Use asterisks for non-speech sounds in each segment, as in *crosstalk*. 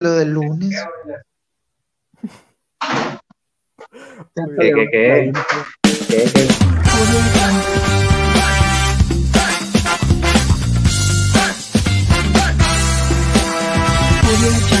lo del lunes. ¿Qué, qué, qué? ¿Qué, qué? Audio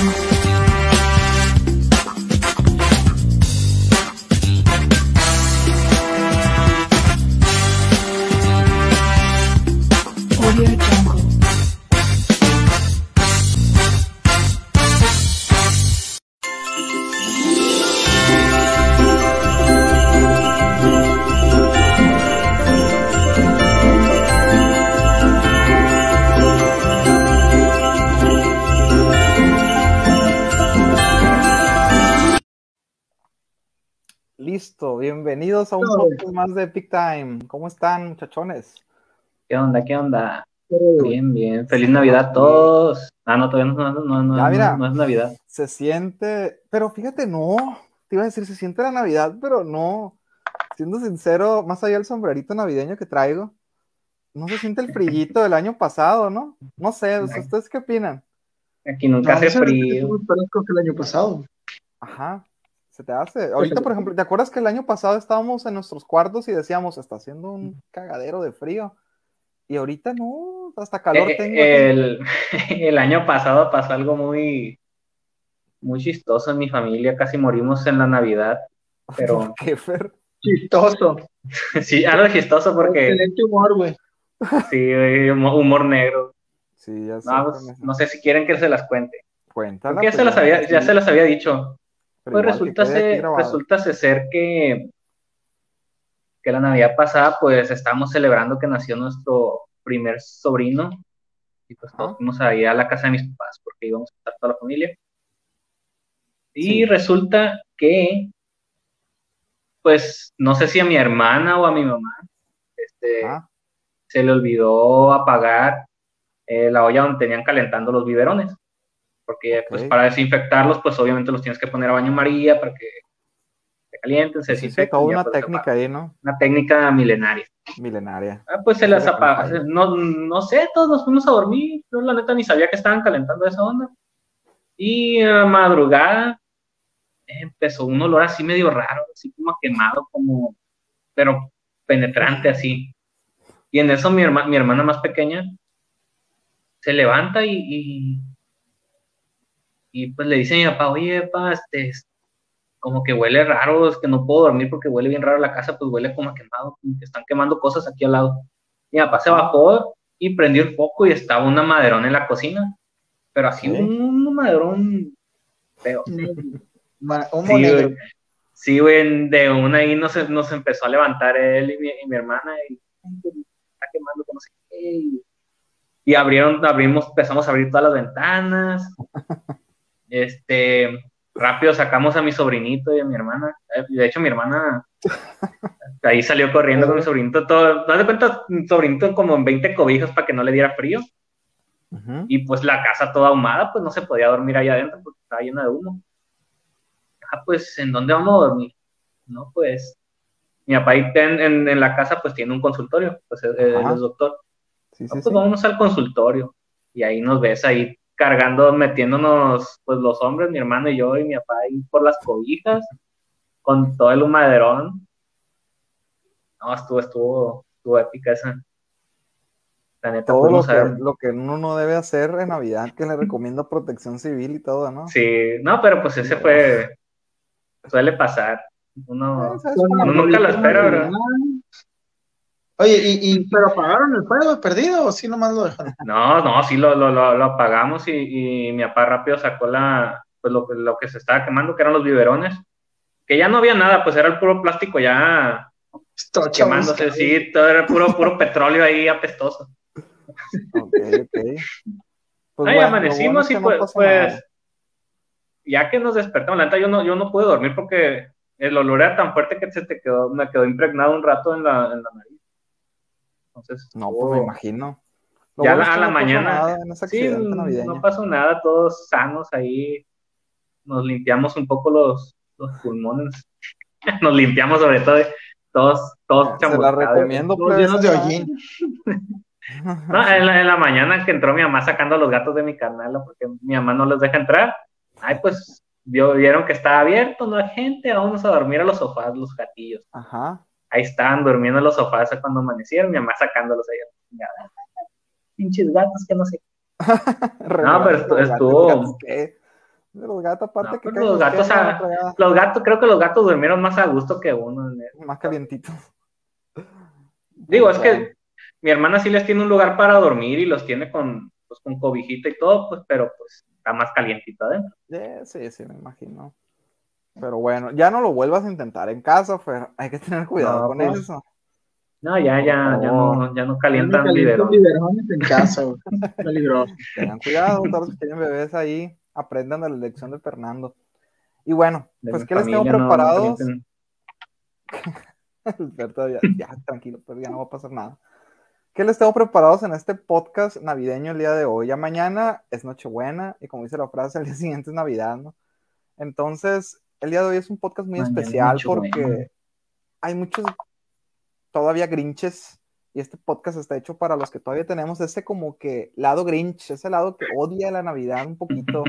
bienvenidos a un podcast más de Epic Time. ¿Cómo están, muchachones? ¿Qué onda? ¿Qué onda? Bien, bien. Feliz Navidad a todos. Ah, no, todavía no, no, no, no, Ya, mira. no es Navidad. Se siente, pero fíjate, no, te iba a decir, se siente la Navidad, pero no. Siendo sincero, más allá del sombrerito navideño que traigo, no se siente el frillito del año pasado, ¿no? No sé, *laughs* ¿ustedes qué opinan? Aquí nunca hace ese es frío. muy fresco que el año pasado. Ajá, se te hace. Ahorita, por ejemplo, ¿te acuerdas que el año pasado estábamos en nuestros cuartos y decíamos, está haciendo un cagadero de frío? Y ahorita no, hasta calor Eh, tengo. el, *laughs* el año pasado pasó algo muy, muy chistoso en mi familia. Casi morimos en la Navidad. *laughs* Pero *laughs* ¿Qué, Fer? Chistoso. sí, algo chistoso porque Excelente humor, güey. sí, humo- humor negro. Sí, ya sé. No, pues, no sé si quieren que se las cuente. Cuéntala. Pues, se las había, ya sí, se las había dicho. Pero Pues igual que resulta quede aquí ser, grabado. resulta ser que, que la Navidad pasada, pues estábamos celebrando que nació nuestro primer sobrino. Y pues todos fuimos ahí a la casa de mis papás porque íbamos a estar toda la familia. Y Sí. resulta que, pues, no sé si a mi hermana o a mi mamá, este, se le olvidó apagar eh, la olla donde tenían calentando los biberones. Porque pues para desinfectarlos, pues obviamente los tienes que poner a baño María para que se calienten, se sí, sí, desinfecten. toda una pues, técnica ahí, ¿no? Una técnica milenaria. Milenaria. Ah, pues se las apaga. No, no sé, todos nos fuimos a dormir. Yo la neta ni sabía que estaban calentando esa onda. Y a madrugada empezó un olor así medio raro, así como quemado, como, pero penetrante así. Y en eso mi, herma- mi hermana más pequeña se levanta y, y, y, pues le dice a mi papá, oye, papá, este, es- como que huele raro, es que no puedo dormir porque huele bien raro la casa, pues huele como a quemado, como que están quemando cosas aquí al lado. Mi papá se bajó y prendió el foco y estaba una maderón en la cocina, pero así Ok. un, un maderón feo. *laughs* Sí, negro. güey. Sí, güey, de una ahí nos, nos empezó a levantar él y mi, y mi hermana y "Ay, que está quemando, que no sé qué. Y, y abrieron, abrimos, empezamos a abrir todas las ventanas. *laughs* Este, rápido sacamos a mi sobrinito y a mi hermana. Eh, De hecho, mi hermana *laughs* ahí salió corriendo con mi sobrinito todo. ¿No de cuenta? Mi sobrinito como en 20 cobijas para que no le diera frío. Y pues la casa toda ahumada, pues no se podía dormir ahí adentro porque estaba llena de humo. Ah, pues, ¿en dónde vamos a dormir? No, pues, mi papá ahí en, en- en la casa pues tiene un consultorio, pues es, él Ajá. es doctor. Sí, Ah, sí, pues sí. vámonos al consultorio. Y ahí nos ves ahí cargando, metiéndonos, pues los hombres, mi hermano y yo y mi papá ahí por las cobijas, con todo el humaderón. No, estuvo, estuvo, estuvo épica esa. La neta, Todo lo que, lo que uno no debe hacer en Navidad, que le recomiendo protección civil y todo, ¿no? Sí, no, pero pues ese fue. Suele pasar. Uno. Nunca lo espera. ¿verdad? Oye, y, y, pero apagaron el fuego perdido o sí nomás lo dejaron? No, no, sí lo, lo, lo, lo apagamos y, y mi papá rápido sacó la, pues lo, que- lo que se estaba quemando, que eran los biberones. Que ya no había nada, pues era el puro plástico ya quemándose, sí, todo era puro, puro petróleo ahí apestoso. Ok, ok. Pues Ahí bueno, amanecimos bueno y no pues, pues ya que nos despertamos, la neta yo no, yo no pude dormir porque el olor era tan fuerte que se te quedó, me quedó impregnado un rato en la, en la nariz. Entonces, No, pues me imagino. Lo Ya bueno a la no mañana- Sí, no pasó nada, todos sanos ahí. Nos limpiamos un poco los, los pulmones. *laughs* Nos limpiamos sobre todo, todos, todos Se la recomiendo, Todos llenos de esa- hollín. *laughs* No, en, la, en la mañana que entró mi mamá sacando a los gatos de mi canal, porque mi mamá no los deja entrar. Ay, pues vieron que estaba abierto, no hay gente, vamos a dormir a los sofás, los gatillos. Ajá. Ahí estaban durmiendo en los sofás cuando amanecieron, mi mamá sacándolos ahí. Pinches gatos que no sé. *laughs* Regalos pero estuvo- ¿los gatos qué? Los gatos, aparte No, que los gatos, pies, ah, Los gatos, creo que los gatos durmieron más a gusto que uno. más calientitos. Digo, es que mi hermana sí les tiene un lugar para dormir y los tiene con, pues, con cobijita y todo, pues, pero pues está más calientito adentro. Eh, sí, sí, me imagino. Pero bueno, ya no lo vuelvas a intentar en casa, Fer. Hay que tener cuidado No, con pues, eso. No, ya, ya, ya no, ya no calientan biberón. biberones en casa, güey. *laughs* Peligroso. Tengan cuidado, todos los que tienen bebés ahí, aprendan de la lección de Fernando. Y bueno, De pues, ¿qué les tengo no- no preparados? calienten. *laughs* Fer todavía- ya, tranquilo, pero ya no va a pasar nada. ¿Qué les tengo preparados en este podcast navideño el día de hoy? Ya mañana es Nochebuena y como dice la frase, el día siguiente es Navidad, ¿no? Entonces, el día de hoy es un podcast muy Mañana especial porque hay muchos todavía grinches y este podcast está hecho para los que todavía tenemos ese como que lado grinch, ese lado que odia la Navidad un poquito.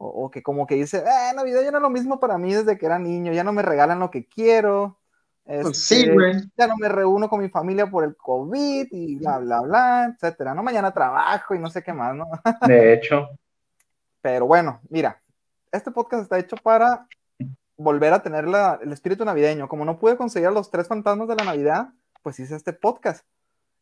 O, o que como que dice, eh, Navidad ya no es lo mismo para mí desde que era niño, ya no me regalan lo que quiero. Pues sí, este, güey. ya no me reúno con mi familia por el COVID y bla, bla, bla, etcétera, ¿no? Mañana trabajo y no sé qué más, ¿no? De hecho, *laughs* Pero bueno, mira, este podcast está hecho para volver a tener la- el espíritu navideño. Como no pude conseguir a los tres fantasmas de la Navidad, pues hice este podcast.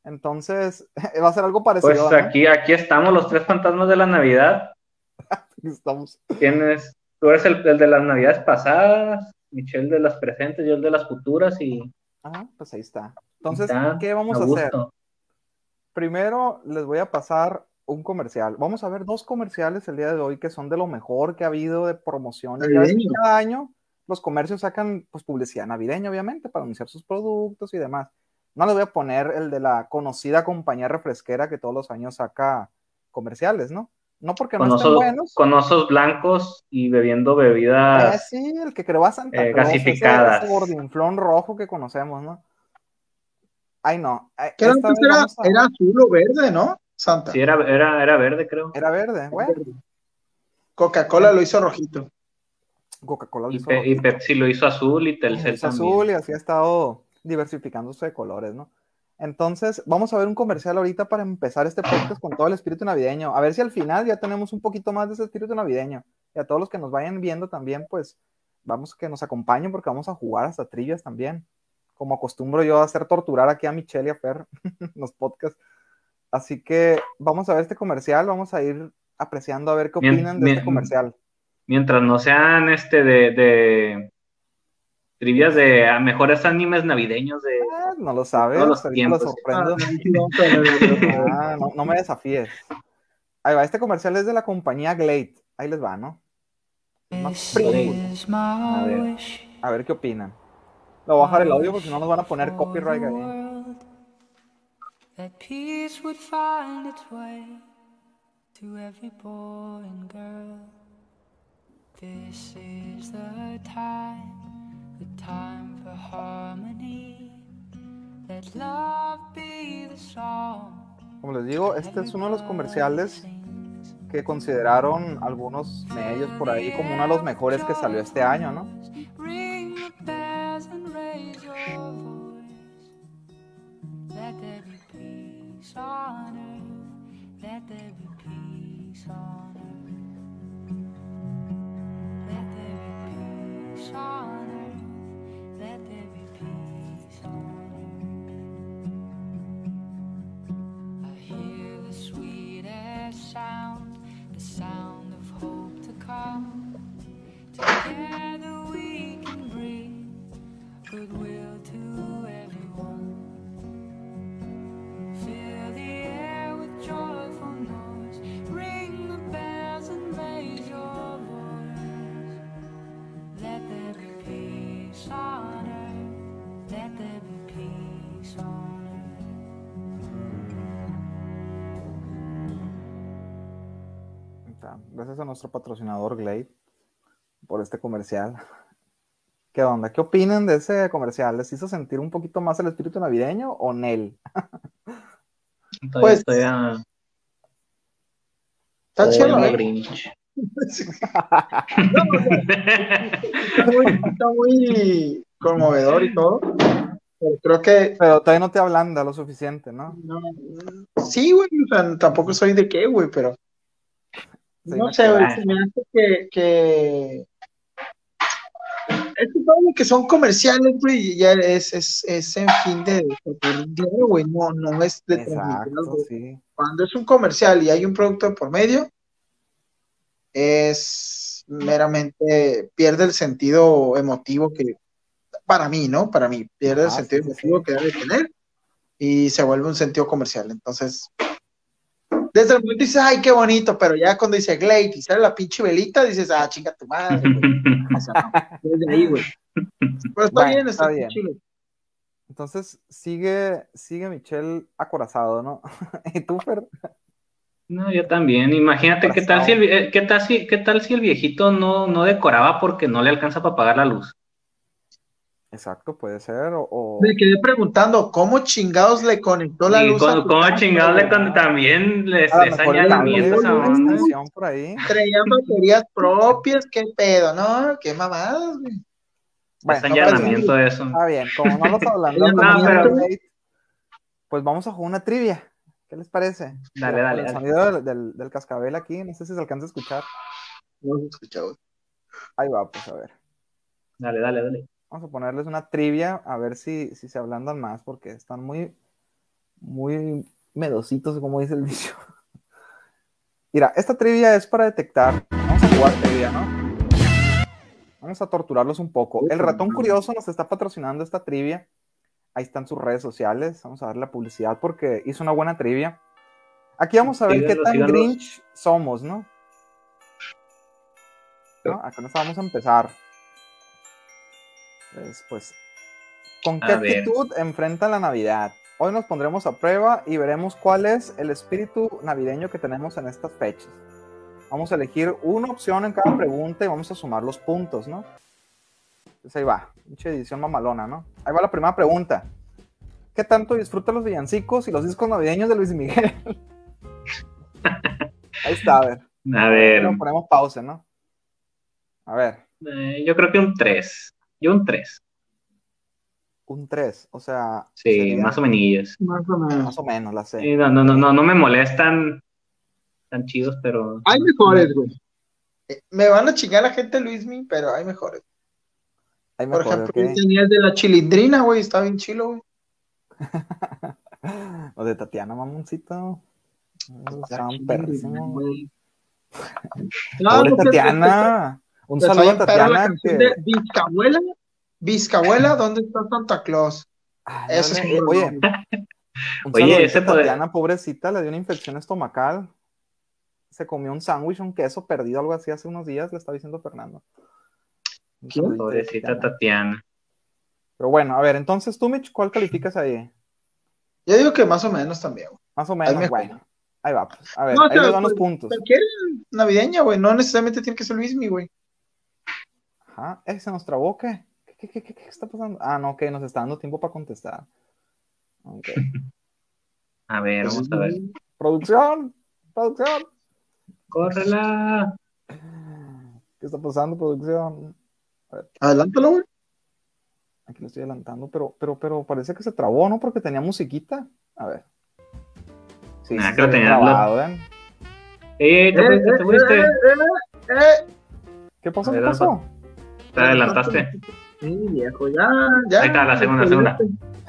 Entonces, *laughs* va a ser algo parecido. pues ¿no? aquí, aquí estamos los tres fantasmas de la Navidad. *laughs* Estamos. Tienes, tú eres el, el de las Navidades pasadas, Michelle de las presentes, yo el de las futuras y Ah, pues ahí está. Entonces, ¿qué vamos a, hacer? Primero les voy a pasar un comercial. Vamos a ver dos comerciales el día de hoy que son de lo mejor que ha habido de promociones. Cada año los comercios sacan pues, publicidad navideña, obviamente, para anunciar sus productos y demás. No les voy a poner el de la conocida compañía refresquera que todos los años saca comerciales, ¿no? No porque no estén osos, buenos. con osos blancos y bebiendo Eh, bebidas. sí, el que creó a Santa eh, ese- gasificadas. ese gordinflón rojo que conocemos, ¿no? Ay, no. eh, ¿Qué era, vez a- era azul o verde, ¿no? Santa. Sí, era, era, era verde, creo. Era verde, bueno. Coca-Cola lo hizo rojito. Coca-Cola lo Y, hizo y rojito. Pepsi lo hizo azul y Telcel también. azul y así ha estado diversificándose de colores, ¿no? Entonces, vamos a ver un comercial ahorita para empezar este podcast con todo el espíritu navideño. A ver si al final ya tenemos un poquito más de ese espíritu navideño. Y a todos los que nos vayan viendo también, pues vamos que nos acompañen porque vamos a jugar hasta trivias también. Como acostumbro yo a hacer torturar aquí a Michelle y a Fer *laughs* en los podcasts. Así que vamos a ver este comercial, vamos a ir apreciando a ver qué opinan de este comercial. Mientras no sean este de, de trivias de a mejores animes navideños de Ah, no lo sabes, Todos los ahorita lo tiempos. sorprendo. Ah, no, no me desafíes. Ahí va, este comercial es de la compañía Glade. Ahí les va, ¿no? A ver. wish A ver qué opinan. Le voy a bajar el audio porque si no nos van a poner copyright ahí. That peace would find its way to every boy and girl. This is the time, the time for harmony. Let love be the song. Como les digo, este es uno de los comerciales que consideraron algunos medios por ahí como uno de los mejores que salió este año, ¿no? On earth. Let there be peace on earth. Let there be peace on earth. Let there be peace on earth. I hear the sweetest sound, Gracias a nuestro patrocinador Glade por este comercial. *laughs* ¿Qué onda? ¿Qué opinan de ese comercial? ¿Les hizo sentir un poquito más el espíritu navideño o Nel? *laughs* Todavía Pues, estoy a- Está todavía chido, ¿eh? *laughs* Está muy, está muy conmovedor y todo. Pero creo que Pero todavía no te ablanda lo suficiente, ¿no? no, sí, güey, o sea, tampoco soy de qué, güey, pero no sé, güey, queda. se me hace que, que es que todo lo que son comerciales, güey, ya es, es, es en fin de, dinero, güey, no, no es de Exacto, algo. sí. Cuando es un comercial y hay un producto por medio, es meramente, pierde el sentido emotivo que, para mí, ¿no? Para mí, pierde el Ajá, sentido sí, emotivo sí. que debe tener y se vuelve un sentido comercial. Entonces, desde el momento dices, ay, qué bonito, pero ya cuando dice Glade y sale la pinche velita, dices, ah, chinga tu madre, güey. *laughs* O sea, no, desde ahí, güey. Pero está Bueno, bien, está está, bien. chido. Entonces sigue, sigue Michelle acorazado, ¿no? *laughs* ¿Y tú, Fer? No, yo también. Imagínate qué tal si el, eh, qué tal si, qué tal si el viejito no, no decoraba porque no le alcanza para pagar la luz. Exacto, puede ser. O, o- Me quedé preguntando, ¿cómo chingados le conectó la Y luz? con, cámara, chingados le güey? con- también les a una por ahí. Traían baterías propias, qué pedo, ¿no? Qué mamadas, güey. Es no, allanamiento de eso. Está bien, como *laughs* no hablando, No, pero- pues vamos a jugar una trivia. ¿Qué les parece? Dale, dale, El dale. sonido del, del- del cascabel aquí, no sé si se alcanza a escuchar. No se escucha, güey. Ahí va, pues a ver. Dale, dale, dale. Vamos a ponerles una trivia a ver si, si se ablandan más, porque están muy, muy medositos, como dice el *laughs* dicho. Mira, esta trivia es para detectar. Vamos a jugar trivia, ¿no? Vamos a torturarlos un poco. El ratón curioso nos está patrocinando esta trivia. Ahí están sus redes sociales. Vamos a darle la publicidad porque hizo una buena trivia. Aquí vamos a ver qué tan. Grinch somos, ¿no? ¿No? Acá nos vamos a empezar. Pues, pues, ¿con qué A ver. actitud enfrenta la Navidad? Hoy nos pondremos a prueba y veremos cuál es el espíritu navideño que tenemos en estas fechas. Vamos a elegir una opción en cada pregunta y vamos a sumar los puntos, ¿no? Entonces ahí va, mucha edición mamalona, ¿no? Ahí va la primera pregunta. ¿Qué tanto disfruta los villancicos y los discos navideños de Luis Miguel? ahí está, a ver. A ver, ponemos pausa, ¿no? A ver, eh, yo creo que un 3. Yo un 3. un 3, o sea, Sí, sería más o menos. Más o menos. más o menos la sé. Sí, no, no, no, no, no me molestan tan chidos, pero Hay mejores, güey. Eh, Me van a chingar la gente Luismi, pero hay mejores. Ahí Por mejor, ejemplo, ok. yo tenía el de la chilindrina, güey, está bien chilo, güey. *laughs* O de Tatiana Mamoncito. Estaban perrísimos. güey. *laughs* Pobre porque- Tatiana. Un saludo a Tatiana. canción Que... de Vizcabuela. Vizcabuela, ¿dónde está Santa Claus? Ah, Eso es un Oye, un Oye, ese poder- Tatiana, pobrecita, le dio una infección estomacal. Se comió un sándwich, un queso perdido, algo así hace unos días, le estaba diciendo Fernando. Pobrecita Tatiana. Tatiana. Pero bueno, a ver, entonces tú, Mitch, ¿cuál calificas ahí? Yo digo que más o menos también, güey. Más o menos, mejor. bueno. Ahí va, pues. A ver, No, ahí pero, les dan los pues, puntos. Cualquier navideña, güey. No necesariamente tiene que ser Luismi, güey. Ajá. Eh, ¿Se nos trabó qué? ¿Qué, qué, qué, qué está pasando? Ah, no, ok, nos está dando tiempo para contestar. Ok. *laughs* A ver, vamos a ver. Producción, producción. Córrela. ¿Qué está pasando, producción? Adelántalo, güey. Aquí lo estoy adelantando, pero, pero, pero parece que se trabó, ¿no? Porque tenía musiquita. A ver. Sí, Nah, sí que ve tenía-. Eh, te fuiste, te fuiste. eh, eh, eh. ¿Qué pasó? A ¿Qué ver, pasó? Te adelantaste. Sí, viejo, ya, ya. Ahí está, la segunda, la segunda.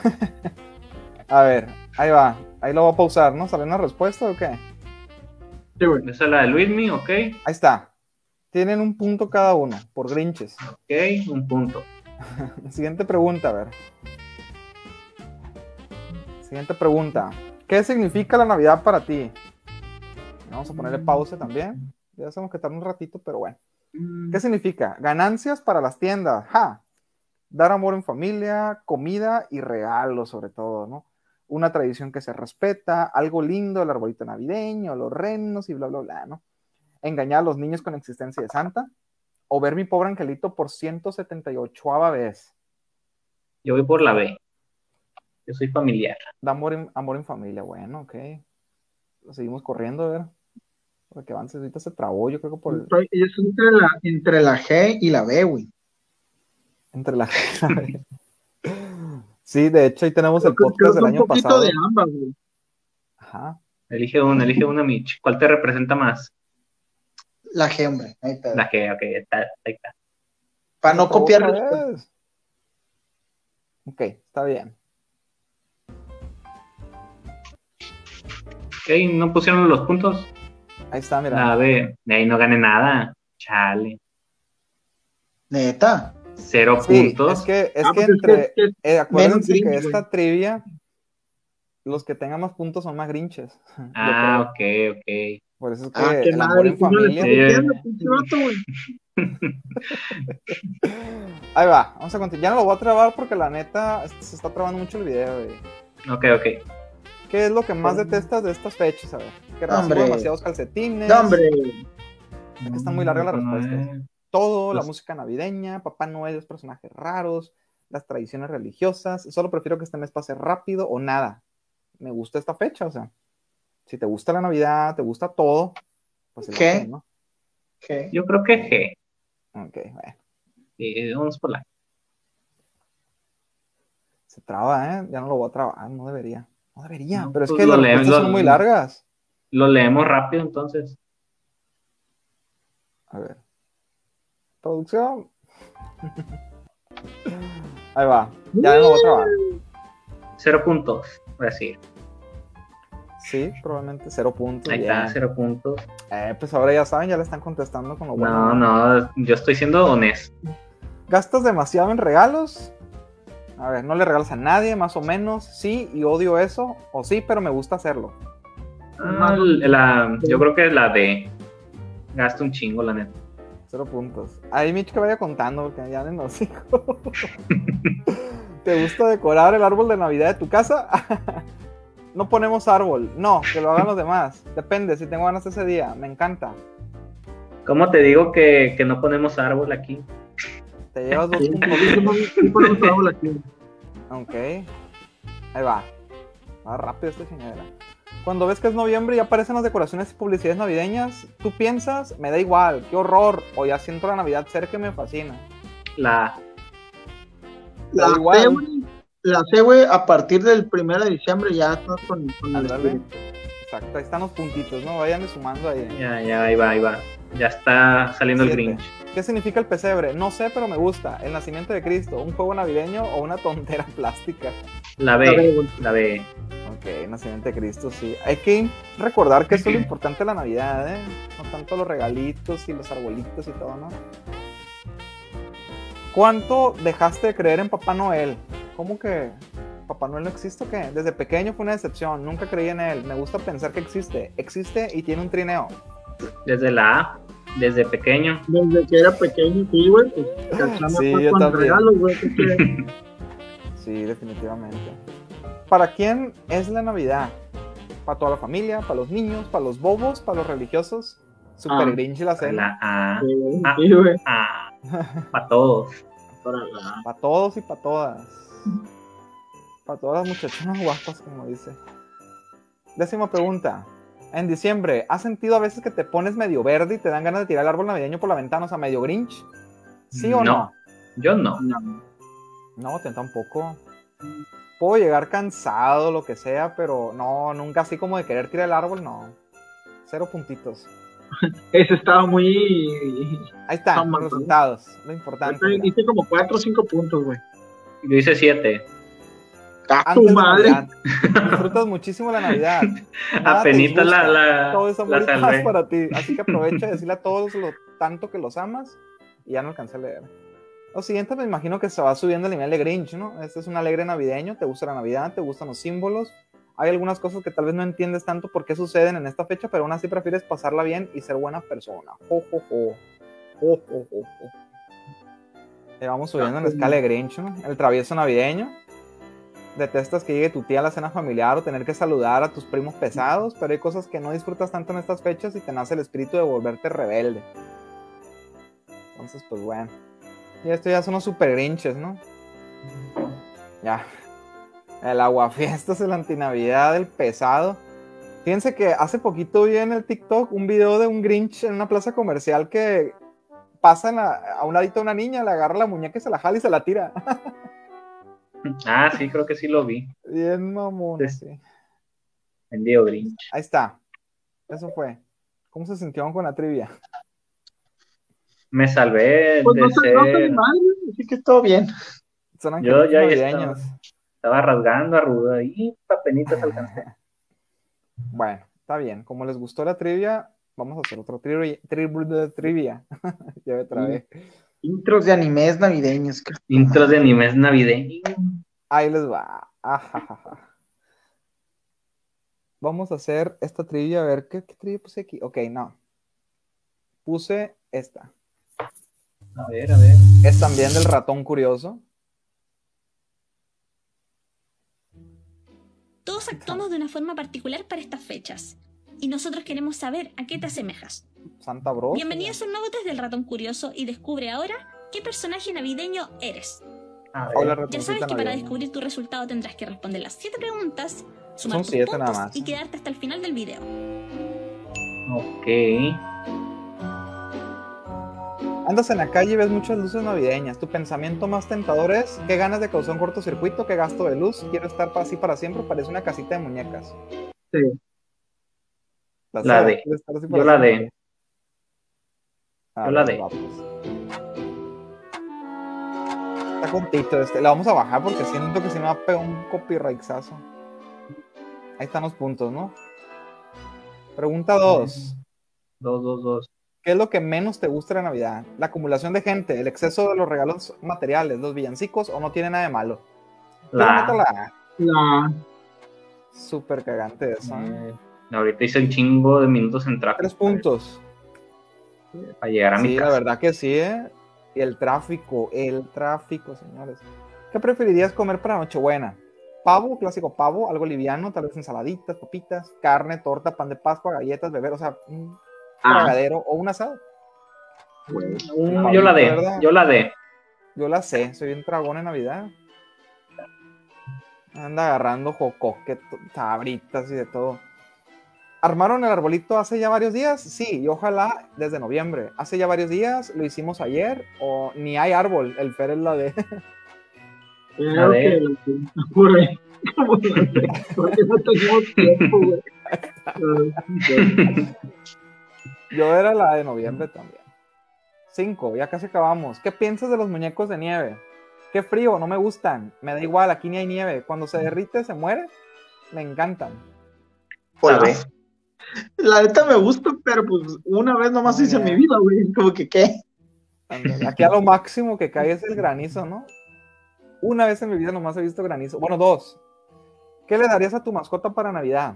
*laughs* A ver, ahí va. Ahí lo voy a pausar, ¿no? ¿Salió una respuesta o qué? Sí, güey. Esa es la de Luismi, ok. Ahí está. Tienen un punto cada uno, por grinches. Ok, un punto. *laughs* Siguiente pregunta, a ver. Siguiente pregunta. ¿Qué significa la Navidad para ti? Vamos a ponerle pausa también. Ya sabemos que tarda un ratito, pero bueno. ¿Qué significa? Ganancias para las tiendas. ¡Ja! Dar amor en familia, comida y regalos, sobre todo, ¿no? Una tradición que se respeta, algo lindo, el arbolito navideño, los renos y bla, bla, bla, ¿no? Engañar a los niños con existencia de Santa. O ver mi pobre angelito por 178 vez. Yo voy por la B. Yo soy familiar. Da amor en, amor en familia, bueno, ok. Lo seguimos corriendo, a ver. Porque avance ahorita se trabó, yo creo que por el- Estoy- Es entre la, entre la G y la B, güey. entre la Sí, de hecho ahí tenemos el Creo podcast del año un poquito pasado. de ambas, güey. Ajá. Elige una, elige una, Mitch. ¿Cuál te representa más? La G, hombre. Ahí está. La que, ok, está, ahí está. Para no copiar. Ok, está bien. Ok, no pusieron los puntos. Ahí está, mira. La B, de ahí no gané nada. Chale. Neta. Cero Sí, puntos. es que, es Ah, que pues es entre, que- es que- eh, acuérdense menos que esta trivia, los que tengan más puntos son más grinches. *laughs* Ah, ok, ok. Por eso es que Ah, qué el amor madre. en ¿cómo le familia. *laughs* Ahí va, vamos a continuar. Ya no lo voy a trabar porque la neta este, se está trabando mucho el video. güey. Ok, ok. ¿Qué es lo que más detestas de estas fechas? A ver, que recibo demasiados calcetines. No, hombre. Es que están muy largas las respuestas. Eh, Todo, la música navideña, Papá Noel, los personajes raros, las tradiciones religiosas. Solo prefiero que este mes pase rápido o nada. Me gusta esta fecha, o sea, si te gusta la Navidad, te gusta todo, pues lo que, ¿no? G. Yo creo que G. Ok, bueno. Eh, vamos por la. Se traba, ¿eh? Ya no lo voy a trabar, no debería. No debería, No, pero es pues que las leemos, respuestas lo- son muy largas. Lo leemos rápido entonces. A ver. Producción. Ahí va. Ya no lo voy a trabar. Cero puntos, voy a decir. Sí, probablemente cero puntos. Ahí está, cero puntos. Eh, pues ahora ya saben, ya le están contestando con lo No, bueno. no, yo estoy siendo honesto. ¿Gastas demasiado en regalos? A ver, no le regalas a nadie, más o menos. Sí, y odio eso. O sí, pero me gusta hacerlo. Ah, la- yo creo que la de gasto un chingo, la neta. Cero puntos. Ahí Mitch que vaya contando, porque ya no sé. *laughs* ¿Te gusta decorar el árbol de Navidad de tu casa? *laughs* no ponemos árbol. No, que lo hagan los demás. Depende, si tengo ganas ese día. Me encanta. ¿Cómo te digo que, que no ponemos árbol aquí? Te llevas dos puntos. *laughs* árbol aquí. Ok. Ahí va. Va rápido esta chingadera. Cuando ves que es noviembre y aparecen las decoraciones y publicidades navideñas, tú piensas, me da igual, qué horror, o ya siento la Navidad cerca y me fascina. La La Da igual. Güey. La C, güey, a partir del 1 de diciembre ya estás con, con el. Exacto, ahí están los puntitos, ¿no? Vayan sumando ahí. ya, ya, ahí va, ahí va. Ya está saliendo el. Grinch. ¿Qué significa el pesebre? No sé, pero me gusta. El nacimiento de Cristo, un juego navideño o una tontera *laughs* plástica. La B, ver, güey. la B. Ok, nacimiento de Cristo, sí. Hay que recordar que eso es lo *clears throat* importante de la Navidad, ¿eh? No tanto los regalitos y los arbolitos y todo, ¿no? ¿Cuánto dejaste de creer en Papá Noel? ¿Cómo que Papá Noel no existe o qué? Desde pequeño fue una decepción, nunca creí en él. Me gusta pensar que existe. Existe y tiene un trineo. Desde la A, desde pequeño. Desde que era pequeño, sí, güey, pues *clears throat* Sí, yo con también. regalos, güey. *laughs* Sí, definitivamente. ¿Para quién es la Navidad? ¿Para toda la familia? ¿Para los niños? ¿Para los bobos? ¿Para los religiosos? Super Ah, Grinch y la cena. Sí, Ah. Sí, güey. A. Para todos. Para todos y para todas. Para todas las muchachonas guapas, como dice. Décima pregunta. En diciembre, ¿has sentido a veces que te pones medio verde y te dan ganas de tirar el árbol navideño por la ventana, o sea, medio Grinch? ¿Sí o no? Yo no. No. No, te tampoco. Puedo llegar cansado, lo que sea, pero no, nunca así como de querer tirar el árbol, no. Cero puntitos. *laughs* Ese estaba muy. Ahí están Toma, los resultados. Lo importante. Hice como 4 o 5 puntos, güey. Yo hice siete. ¡A Antes tu madre! Disfrutas muchísimo la Navidad. Apenita la, la, Todo es amor la salvé. para ti. Así que aprovecha de decirle a todos lo tanto que los amas y ya no alcancé a leer. Lo siguiente me imagino que se va subiendo el nivel de Grinch, ¿no? Este es un alegre navideño, te gusta la Navidad, te gustan los símbolos. Hay algunas cosas que tal vez no entiendes tanto por qué suceden en esta fecha, pero aún así prefieres pasarla bien y ser buena persona. Jo, jo, jo. Jo, jo, jo, jo. Vamos subiendo en la escala de Grinch, ¿no? El travieso navideño. Detestas que llegue tu tía a la cena familiar o tener que saludar a tus primos pesados, pero hay cosas que no disfrutas tanto en estas fechas y te nace el espíritu de volverte rebelde. Entonces, pues bueno. Y esto ya son los super grinches, ¿no? Ya. El aguafiestas, el antinavidad, el pesado. Fíjense que hace poquito vi en el TikTok un video de un Grinch en una plaza comercial que pasa a un ladito de una niña, le agarra la muñeca y se la jala y se la tira. *laughs* Ah, sí, creo que sí lo vi. Bien mamón, Sí. sí. Grinch. Ahí está. Eso fue. ¿Cómo se sintieron con la trivia? Me salvé Pues de no se no se ser. mal, güey, así que todo bien. Son Yo ya navideños. Estaba rasgando a ruda y papenitas alcancé. *laughs* Bueno, está bien. Como les gustó la trivia, vamos a hacer otro tri- tri- trivia. *laughs* ya me trabé. Intros de animes navideños. Intros de animes navideños. Ahí les va. Ajajaja. Vamos a hacer esta trivia. A ver, ¿qué, qué trivia puse aquí? Ok, no. Puse esta. A ver, a ver. Es también del ratón curioso. Todos actuamos de una forma particular para estas fechas. Y nosotros queremos saber a qué te asemejas. Santa Bros. Bienvenidos a un nuevo test del ratón curioso y descubre ahora qué personaje navideño eres. A ver. Hola, Ya sabes que para descubrir tu resultado tendrás que responder las 7 preguntas, sumar Son tus siete puntos nada más. y quedarte hasta el final del video. Ok. Andas en la calle y ves muchas luces navideñas. Tu pensamiento más tentador es: ¿qué ganas de causar un cortocircuito? ¿Qué gasto de luz? Quiero estar así para siempre. Parece una casita de muñecas. Sí. La sé, D. quiero estar así para Yo la siempre. D. A Yo la ver, D. va, pues. Está cortito este. La vamos a bajar porque siento que si no va a pegar un copyrightazo. Ahí están los puntos, ¿no? Pregunta 2. Dos, dos, dos. ¿Qué es lo que menos te gusta de la Navidad? ¿La acumulación de gente, el exceso de los regalos materiales, los villancicos o no tiene nada de malo? La La. súper cagante eso. ¿eh? Ahorita hice un chingo de minutos en tráfico. Tres puntos. Para llegar a mi Sí, la casa. verdad que sí, ¿eh? Y el tráfico, el tráfico, señores. ¿Qué preferirías comer para Nochebuena? Pavo, clásico pavo, algo liviano, tal vez ensaladitas, papitas, carne, torta, pan de Pascua, galletas, beber, o sea, un Ah, tragadero o un asado. Yo la D. ¿verdad? Yo la D. Yo la sé, soy un dragón en Navidad. Anda agarrando jocoque, sabritas y de todo. ¿Armaron el arbolito hace ya varios días? Sí, y ojalá desde noviembre. ¿Hace ya varios días? ¿Lo hicimos ayer? ¿O ni hay árbol? El Fer es la de... *laughs* creo ver. que la que ocurre. Como la de- *laughs* Porque no tenemos tiempo, güey. Yo era la de noviembre también. Cinco, ya casi acabamos. ¿Qué piensas de los muñecos de nieve? Qué frío, no me gustan. Me da igual, aquí ni hay nieve. Cuando se derrite, se muere. Me encantan. La D. La neta me gusta, pero pues una vez nomás hice en mi vida, güey. Como que qué. Aquí a lo máximo que cae es el granizo, ¿no? Una vez en mi vida nomás he visto granizo. Bueno, dos. ¿Qué le darías a tu mascota para Navidad?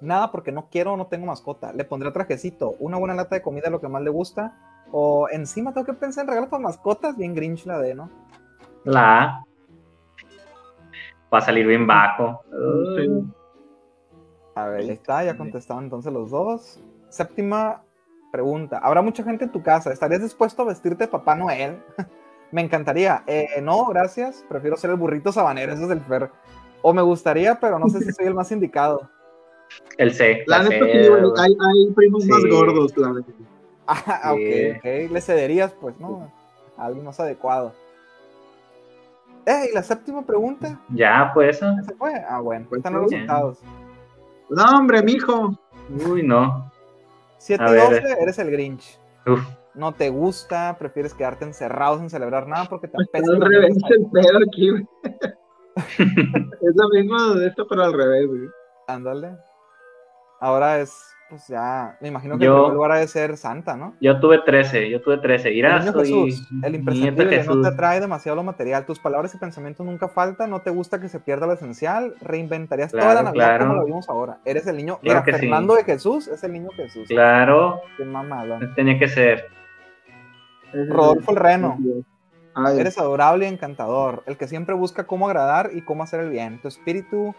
Nada, porque no quiero o no tengo mascota. Le pondré trajecito, una buena lata de comida, lo que más le gusta. O encima tengo que pensar en regalos para mascotas. Bien Grinch la de, ¿no? La A. Va a salir bien bajo. A ver, ahí está, ya contestaron entonces los dos. Séptima pregunta. ¿Habrá mucha gente en tu casa? ¿Estarías dispuesto a vestirte de Papá Noel? *laughs* me encantaría. Eh, no, gracias. Prefiero ser el burrito sabanero, ese es el Fer. O me gustaría, pero no sé si soy el más indicado. El C. La La neta C, sí, güey. güey. Hay, hay primos más gordos, la neta. Ah, Sí. ok, ok. Le cederías, pues, ¿no? A alguien más adecuado. Eh, y la séptima pregunta. Ya, pues. ¿Ya se fue? Ah, bueno, están los resultados. No, hombre, mijo. Uy, no. 7 A y ver. 12, eres el Grinch. Uf. No te gusta, prefieres quedarte encerrado sin celebrar nada porque te apesta al revés el pedo aquí, güey. *laughs* es lo mismo de esto, pero al revés, güey. Ándale. Ahora es, pues ya, me imagino que Yo- el primer lugar ha de ser Santa, ¿no? Yo tuve 13. Yo tuve 13. El Irás, niño soy Jesús, el imprescindible, de no Jesús. te atrae demasiado lo material. Tus palabras y pensamientos nunca faltan, no te gusta que se pierda lo esencial, reinventarías toda la Navidad claro. como la vimos ahora. Eres el niño, Claro mira, sí. Fernando de Jesús es el niño Jesús. Claro, Qué mamalón. tenía que ser. Rodolfo el Reno. Ay, Eres adorable y encantador, el que siempre busca cómo agradar y cómo hacer el bien. Tu espíritu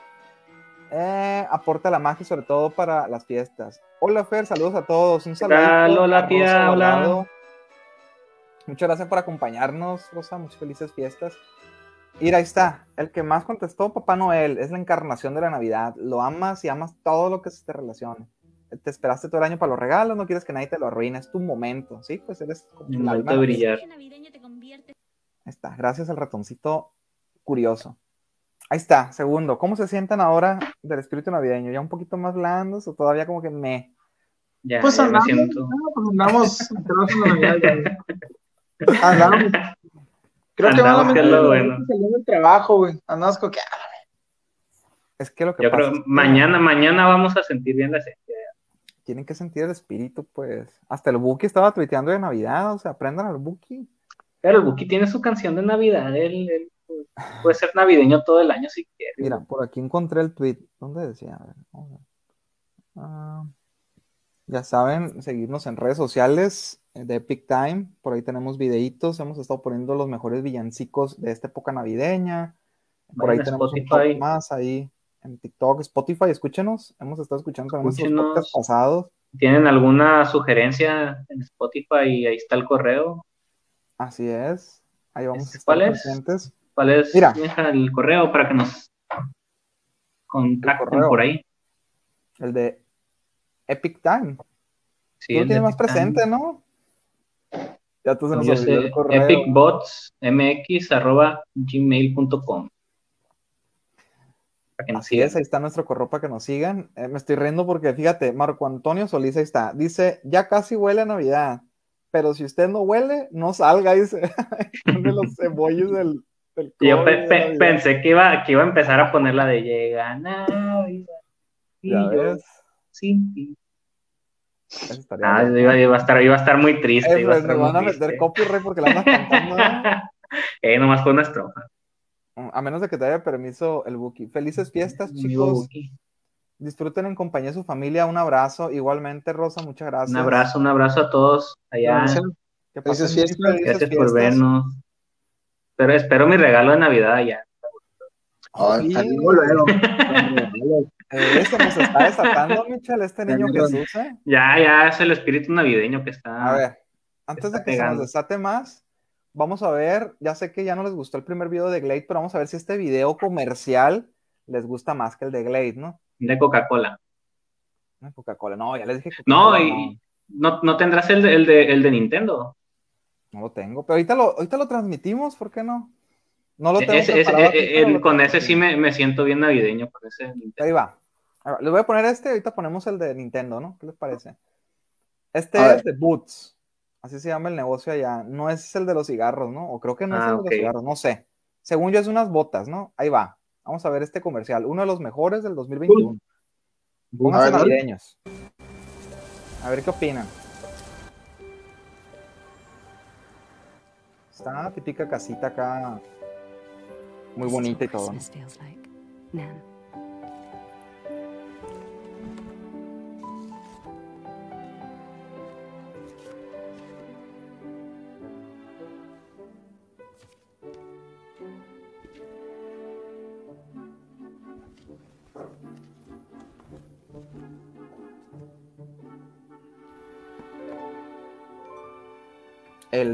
eh, aporta la magia, sobre todo para las fiestas. Hola Fer, saludos a todos. Un saludo. Hola, tía, hola. Muchas gracias por acompañarnos, Rosa. Muchas felices fiestas. Mira, ahí está. El que más contestó, Papá Noel, es la encarnación de la Navidad. Lo amas y amas todo lo que se te relacione. Te esperaste todo el año para los regalos, no quieres que nadie te lo arruine, es tu momento, ¿sí? Pues eres como El alma brillar. Ahí está, gracias al ratoncito curioso. Ahí está, segundo. ¿Cómo se sientan ahora del espíritu navideño? ¿Ya un poquito más blandos o todavía como que me? Ya, Pues ya me andamos, siento. pues andamos entrados en la Navidad, ya. Andamos. Creo que Andamos, que es lo bueno. del trabajo, güey. Andamos como que, ah, Es que lo que Yo pasa creo es que mañana, mañana vamos a sentir bien la esencia. tienen que sentir el espíritu, pues. Hasta el Buki estaba tuiteando de Navidad, o sea, aprendan al Buki. Pero el Buki tiene su canción de Navidad. Él, él puede ser navideño todo el año si quiere. Mira, por aquí encontré el tweet. ¿Dónde decía? A ver, vamos a ver. Ah, ya saben, seguirnos en redes sociales eh, de Epic Time. Por ahí tenemos videitos. Hemos estado poniendo los mejores villancicos de esta época navideña. Por ahí Vayan tenemos un más ahí en TikTok, Spotify. Escúchenos. Hemos estado escuchando también nuestros podcasts pasados. ¿Tienen alguna sugerencia en Spotify? Ahí está el correo. Así es. Ahí vamos a estar ¿Cuál es? presentes. ¿Cuál es Mira. El correo para que nos contacten correo. por ahí? El de Epic Time. Sí, Tú lo tienes de más presente, ¿no? Ya tú se nos olvidó el correo. epicbotsmx.gmail.com Así sigan. es, ahí está nuestro correo para que nos sigan. Eh, me estoy riendo porque fíjate, Marco Antonio Solís ahí está. Dice, ya casi huele a Navidad, pero si usted no huele, no salga, *laughs* dice. *laughs* Pone los emojis del, del Yo pe- pe- pensé que iba, que iba a empezar a poner la de llega Navidad. Y Ya yo ves, sin ti. Ah, iba, iba a estar, iba a estar muy triste. Eh, iba a pues, estar nos van a muy meter triste. copyright porque la andas cantando. *laughs* eh, nomás fue una estrofa. A menos de que te haya permiso el Buki. Felices fiestas, chicos. Disfruten en compañía de su familia. Un abrazo. Igualmente, Rosa, muchas gracias. Un abrazo, un abrazo a todos allá. Felices fiestas. felices Gracias por vernos. Pero espero mi regalo de Navidad ya. Ay, Sí. *laughs* Eh, se nos está desatando, *laughs* Michel, este niño. Jesús, ¿eh? Ya, ya es el espíritu navideño que está. A ver, antes de que se nos desate más, vamos a ver, ya sé que ya no les gustó el primer video de Glade, pero vamos a ver si este video comercial les gusta más que el de Glade, ¿no? De Coca-Cola. No, Coca-Cola, no, ya les dije No, y no, no tendrás el de, el, de, el de Nintendo. No, lo tengo, pero ahorita lo, ahorita lo transmitimos, ¿por qué no? No lo tengo aquí, el- lo con ese sí me, me siento bien navideño. Con ese. Ahí va. Les voy a poner este, ahorita ponemos el de Nintendo, ¿no? ¿Qué les parece? Este A ver. es de Boots, así se llama el negocio allá. No es el de los cigarros, ¿no? O creo que no es Ah, el de ok. los cigarros, no sé. Según yo es unas botas, ¿no? Ahí va. Vamos a ver este comercial, uno de los mejores del 2021. Pónganse ver, navideños. A ver qué opinan. Está la típica casita acá, muy bonita y todo. ¿no?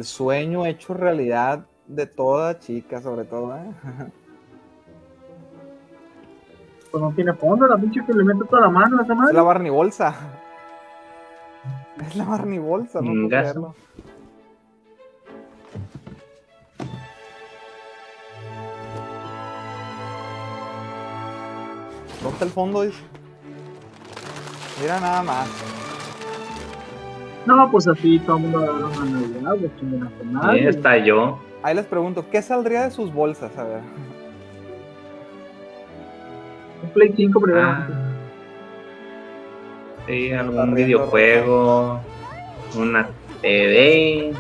Sueño hecho realidad de toda chica, sobre todo, ¿eh? *laughs* Pues no tiene fondo, la pinche que le mete toda la mano a esa Es madre. la Barney Bolsa. Es la Barney Bolsa, no puedo creerlo. ¿Dónde está el fondo? Dice? Mira nada más. No, pues así todo el mundo agarra una Navidad, pues chinguen a su madre. Sí, está yo. Ahí les pregunto, ¿qué saldría de sus bolsas? A ver. Un Play 5 primero. Ah. Sí, algún videojuego, una TV.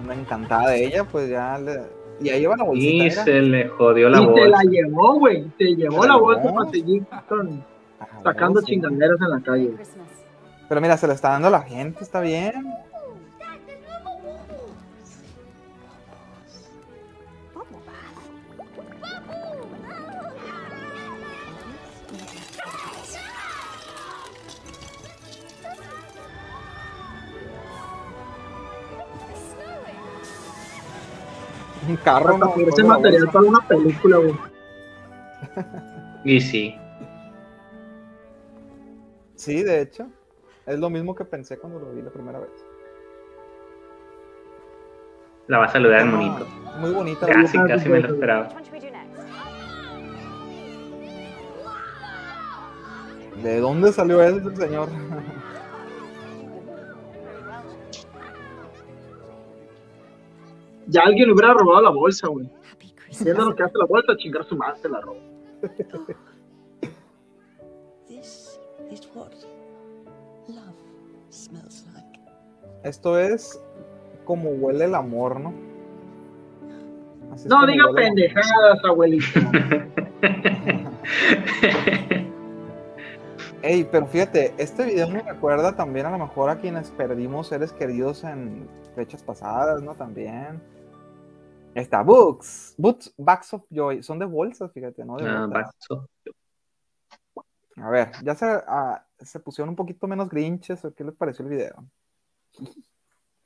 Anda encantada de ella, pues ya le... Y ahí lleva la bolsita. Y se le jodió la y te bolsa. la llevó, güey. Te llevó ¿Se la bolsa llevó? para seguir con- Ah, sacando sí. chingaderas en la calle. Pero mira, se lo está dando la gente, está bien. Un carro, la material para una película, güey. *laughs* Y sí, Sí, de hecho. Es lo mismo que pensé cuando lo vi la primera vez. la va a saludar el Ah, monito. Muy bonita. Casi, casi me lo esperaba. ¿De dónde salió ese el señor? *laughs* Ya alguien le hubiera robado la bolsa, güey. Christmas. lo que hace la bolsa, chingar su madre, se la roba. This is what love smells like. Esto es como huele el amor, ¿no? Así No diga pendejadas, abuelito. *laughs* Ey, pero fíjate, este video me recuerda también a lo mejor a quienes perdimos seres queridos en fechas pasadas, ¿no? También. Está, Books, Books, Bags of Joy, son de bolsas, fíjate, ¿no? De Ah, botas. vaso. A ver, ya se, ah, se pusieron un poquito menos grinches, ¿o qué les pareció el video?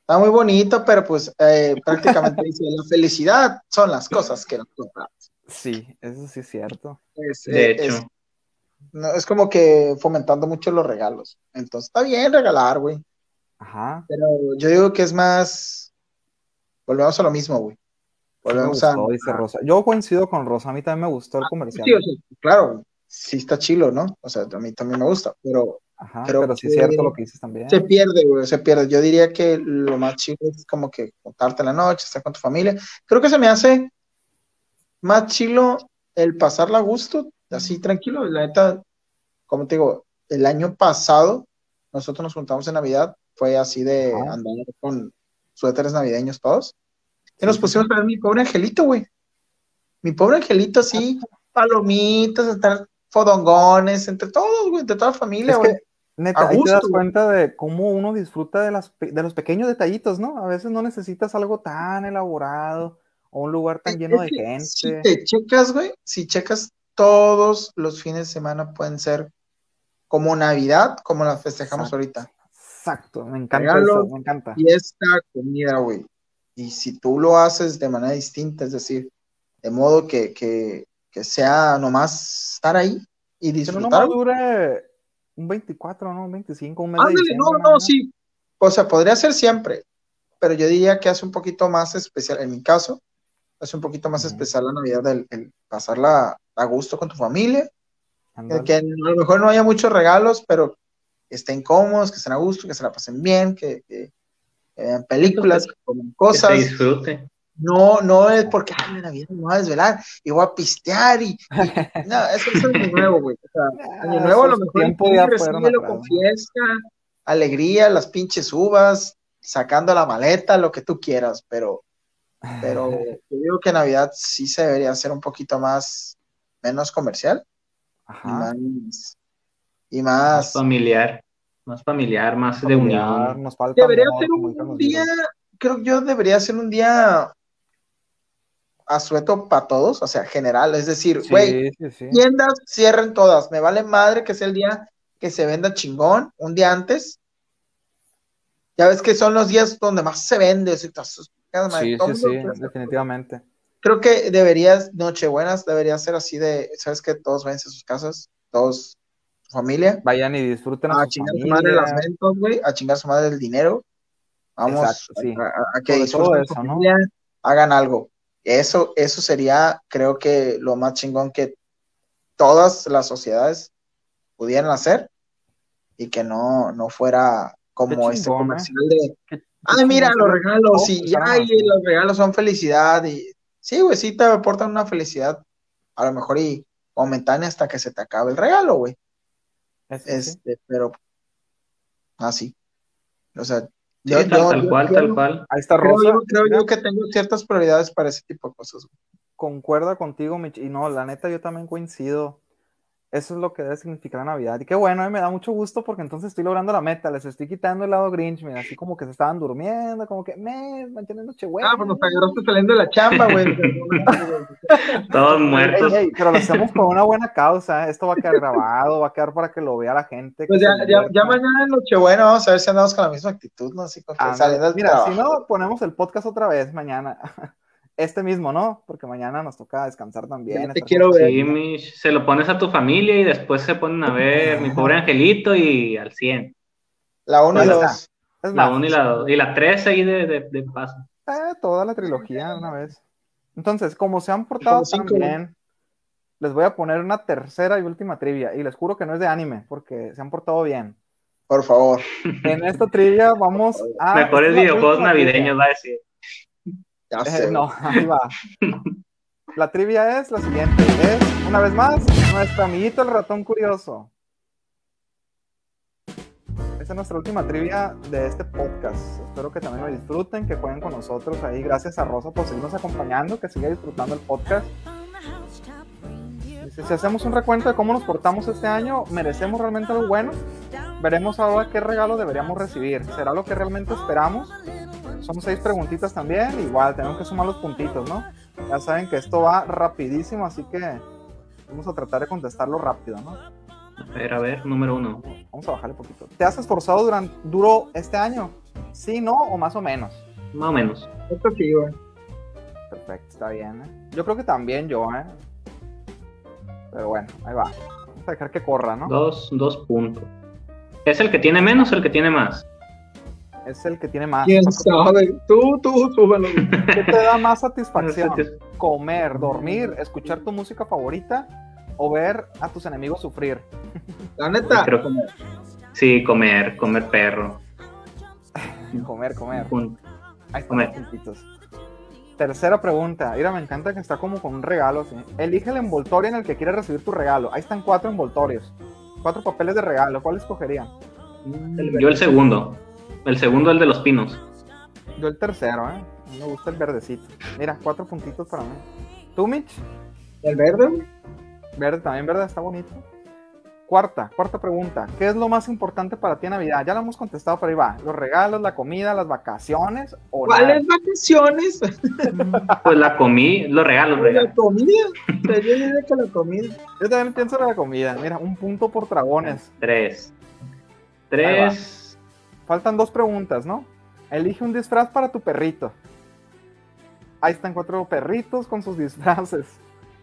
Está muy bonito, pero pues eh, *laughs* prácticamente dice, la felicidad son las cosas que nos compramos. Sí, eso sí es cierto. Es, De eh, hecho, es, no, es como que fomentando mucho los regalos. Entonces, está bien regalar, güey. Ajá. Pero yo digo que es más. Volvemos a lo mismo, güey. Sí me Volvemos a. gustó, dice Rosa. Yo coincido con Rosa, a mí también me gustó el comercial. Sí, o sea, claro, sí está chilo, ¿no? O sea, a mí también me gusta, pero Ajá, creo pero sí es cierto lo que dices también. se pierde, güey, se pierde. Yo diría que lo más chido es como que contarte en la noche, estar con tu familia. Creo que se me hace más chilo el pasarla a gusto, así tranquilo. La neta, como te digo, el año pasado nosotros nos juntamos en Navidad, fue así de Ajá. andar con suéteres navideños todos. Y nos pusimos a ver mi pobre angelito, güey. Mi pobre angelito, así, palomitas, estar fodongones, entre todos, güey, entre toda la familia, Es güey. que, neta, A ahí te gusto, das güey. cuenta de cómo uno disfruta de, las, de los pequeños detallitos, ¿no? A veces no necesitas algo tan elaborado o un lugar tan lleno de gente. Si te checas, güey, si checas todos los fines de semana pueden ser como Navidad, como la festejamos Exacto. ahorita. Exacto, me encanta Regalo. eso, me encanta. Fiesta, comida, güey. Y si tú lo haces de manera distinta, es decir, de modo que, que, que sea nomás estar ahí y disfrutar. nomás güey. dure un 24, ¿no? Un 25, un mes de Ándale, diciembre. no, no, sí. O sea, podría ser siempre, pero yo diría que hace un poquito más especial, en mi caso, hace un poquito más especial la Navidad, el, el pasarla a gusto con tu familia, Ándale. que a lo mejor no haya muchos regalos, pero que estén cómodos, que estén a gusto, que se la pasen bien, que, que- que vean películas, que coman que se cosas. disfrute. No, no es porque, ay, la Navidad me voy a desvelar y voy a pistear y, y- *laughs* no, eso es año nuevo, güey. O sea, año Ah, nuevo a lo mejor atrás, con fiesta, alegría, las pinches uvas, sacando la maleta, lo que tú quieras, pero, pero *laughs* yo digo que Navidad sí se debería hacer un poquito más, menos comercial y más, y Más más, familiar. Más familiar, más de unión. Nos falta debería amor, ser un día, creo yo debería ser un día asueto para todos, o sea, general, es decir, güey, Sí, sí, sí. tiendas cierren todas. Me vale madre que sea el día que se venda chingón, un día antes. Ya ves que son los días donde más se vende. o sea, tas- cada madre, Sí, sí, sí, definitivamente. Creo que deberías, Nochebuenas, debería ser así de, ¿sabes qué? Todos váyanse a sus casas, todos, su familia, Vayan y disfruten a chingar su madre las ventas, güey, a chingar su madre el dinero. Vamos Exacto, sí. a, a- a que disfruten eso, ¿no? hagan algo. Eso, eso sería, creo que lo más chingón que todas las sociedades pudieran hacer y que no, no fuera como este ¿eh? comercial de, ay, mira, los regalos y ay, los regalos son felicidad y sí, güey, sí te aportan una felicidad a lo mejor y momentánea hasta que se te acabe el regalo, güey. Sí. Este, pero así. O sea, Sí, yo, tal, yo- tal yo- cual, yo tal cual. Ahí está creo, Rosa. yo, creo mira, yo que tengo ciertas prioridades para ese tipo de cosas. güey. concuerda contigo, Mich. Y no, la neta, yo también coincido. Eso es lo que debe significar la Navidad. Y qué bueno, eh, me da mucho gusto porque entonces estoy logrando la meta. Les estoy quitando el lado Grinch, mira, así como que se estaban durmiendo, como que, me, mantienen noche buena. Ah, pues nos agarraste saliendo de la chamba, güey. *laughs* *laughs* Todos muertos. ey, pero lo hacemos por una buena causa. Esto va a quedar grabado, va a quedar para que lo vea la gente. Pues ya, ya, ya mañana en Nochebuena vamos a ver si andamos con la misma actitud, ¿no? Así como que Ah, saliendo Mira, trabajo. si no, ponemos el podcast otra vez mañana. *laughs* este mismo, ¿no? Porque mañana nos toca descansar también. Te quiero ver. Sí, Mish, se lo pones a tu familia y después se ponen a ver mi pobre angelito y al 100. La 1 y la está. 2. Es La más, 1 y la 2. Y la 3 ahí de, de, de paso. eh, toda la trilogía de una vez. Entonces, como se han portado tan bien, les voy a poner una tercera y última trivia. Y les juro que no es de anime, porque se han portado bien. Por favor. En esta trivia vamos a. Mejores videojuegos navideños, va a decir. Ya Eh, sé. no, ahí va. La trivia es la siguiente. Es, una vez más, nuestro amiguito el ratón curioso. Esta es nuestra última trivia de este podcast. Espero que también lo disfruten, que jueguen con nosotros ahí. Gracias a Rosa por seguirnos acompañando, que siga disfrutando el podcast. Dice, si hacemos un recuento de cómo nos portamos este año, ¿merecemos realmente algo bueno? Veremos ahora qué regalo deberíamos recibir. ¿Será lo que realmente esperamos? Son seis preguntitas también. Igual, tenemos que sumar los puntitos, ¿no? Ya saben que esto va rapidísimo, así que vamos a tratar de contestarlo rápido, ¿no? A ver, a ver, número 1. Vamos a bajarle poquito. ¿Te has esforzado durante, duro este año? ¿Sí, no o más o menos? Más o menos. Esto sí, güey. Perfecto, está bien. ¿eh? Yo creo que también yo, ¿eh? Pero bueno, ahí va. Vamos a dejar que corra, ¿no? Dos, dos puntos. ¿Es el que tiene menos o el que tiene más? Es el que tiene más. ¿Quién sabe? Tú, tú, súbelo. ¿Qué te da más *laughs* satisfacción? ¿Comer, dormir, escuchar tu música favorita o ver a tus enemigos sufrir? La *laughs* neta. Creo Sí, comer, comer perro. *laughs* Comer, comer. Ahí están Comer. los puntitos. Tercera pregunta. Mira, me encanta que está como con un regalo así. Elige el envoltorio en el que quieres recibir tu regalo. Ahí están cuatro envoltorios. Cuatro papeles de regalo. ¿Cuál escogerían? Yo el segundo. El segundo, el de los pinos. Yo el tercero, ¿eh? A mí Me gusta el verdecito. Mira, cuatro puntitos para mí. ¿Tú, Mitch? ¿El verde? Verde, también verde, está bonito. Cuarta, cuarta pregunta. ¿Qué es lo más importante para ti en Navidad? Ya lo hemos contestado, pero ahí va. ¿Los regalos, la comida, las vacaciones o? ¿Cuáles vacaciones? *laughs* Pues la comí, los regalos, La regalos. comida. O sea, yo diría que la comida. Yo también pienso en la comida. Mira, un punto por dragones. Tres. Tres. Faltan dos preguntas, ¿no? Elige un disfraz para tu perrito. Ahí están cuatro perritos con sus disfraces.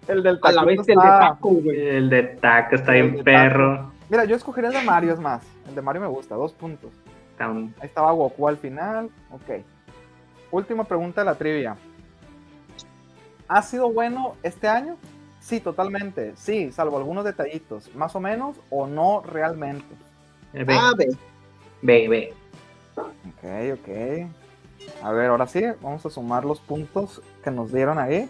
El del A la vez el de está- taco, güey. El de taco está bien perro. Mira, yo escogería el de Mario, es más. El de Mario me gusta, dos puntos. Está un- Ahí estaba Goku al final. Ok. Última pregunta de la trivia. ¿Ha sido bueno este año? Sí, totalmente. Sí, salvo algunos detallitos. Más o menos o no realmente. Ve, Ah, ve. Ok, ok. A ver, ahora sí, vamos a sumar los puntos que nos dieron ahí.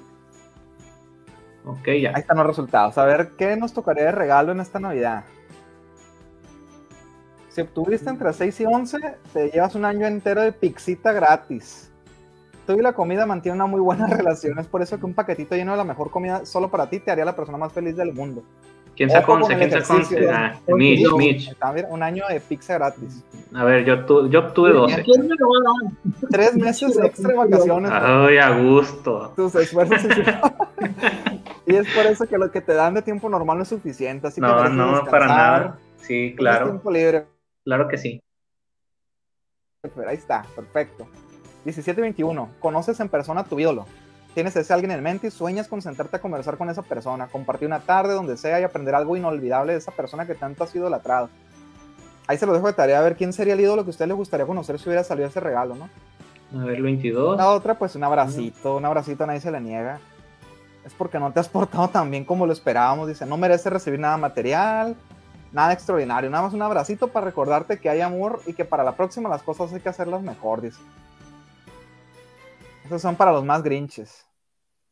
Ok, Ahí ya. están los resultados. A ver, ¿qué nos tocaría de regalo en esta Navidad? Si obtuviste entre 6 y 11, te llevas un año entero de pixita gratis. Tú y la comida mantienen una muy buena *laughs* relación. Es por eso que un paquetito lleno de la mejor comida solo para ti te haría la persona más feliz del mundo. ¿Quién sacó con 11? el ¿Quién sacó ejercicio, 11? ¿no? Ah, Mitch, yo- Mitch. Un año de pizza gratis. A ver, yo, tu- yo obtuve ¿Y a 12. quién me lo va a dar? Tres meses extra de vacaciones. Ay, a gusto. Tus esfuerzos *laughs* y es por eso que lo que te dan de tiempo normal no es suficiente. Así que No, mereces no, descansar, para nada. Sí, tienes claro. tiempo libre. Claro que sí. Pero Ahí está, perfecto. 17-21. Conoces en persona a tu ídolo. Tienes a ese alguien en mente y sueñas con sentarte a conversar con esa persona, compartir una tarde donde sea y aprender algo inolvidable de esa persona que tanto has idolatrado. Ahí se lo dejo de tarea a ver quién sería el ídolo que a usted le gustaría conocer si hubiera salido ese regalo, ¿no? A ver, 22. La otra, pues un abracito, un abracito a nadie se le niega. Es porque no te has portado tan bien como lo esperábamos. Dice, no mereces recibir nada material, nada extraordinario, nada más un abracito para recordarte que hay amor y que para la próxima las cosas hay que hacerlas mejor, dice. Esos son para los más grinches.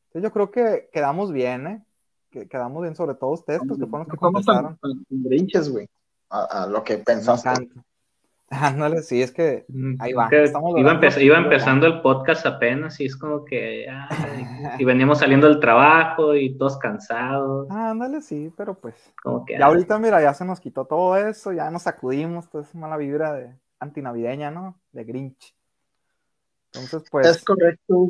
Entonces yo creo que quedamos bien, ¿eh? Que quedamos bien, sobre todo ustedes, pues que fueron los que contestaron. grinches, güey. A, a lo que pensaste. *laughs* Ándale, sí, es que Mm, Ahí va, que estamos iba, logrando- empe- iba empezando el podcast apenas y es como que. ay, *laughs* y veníamos saliendo del trabajo y todos cansados. Ah, ándale, sí, pero pues Como que. Ya ahorita, mira, ya se nos quitó todo eso, ya nos sacudimos toda esa mala vibra de antinavideña, ¿no? De Grinch. Entonces, pues, Es correcto.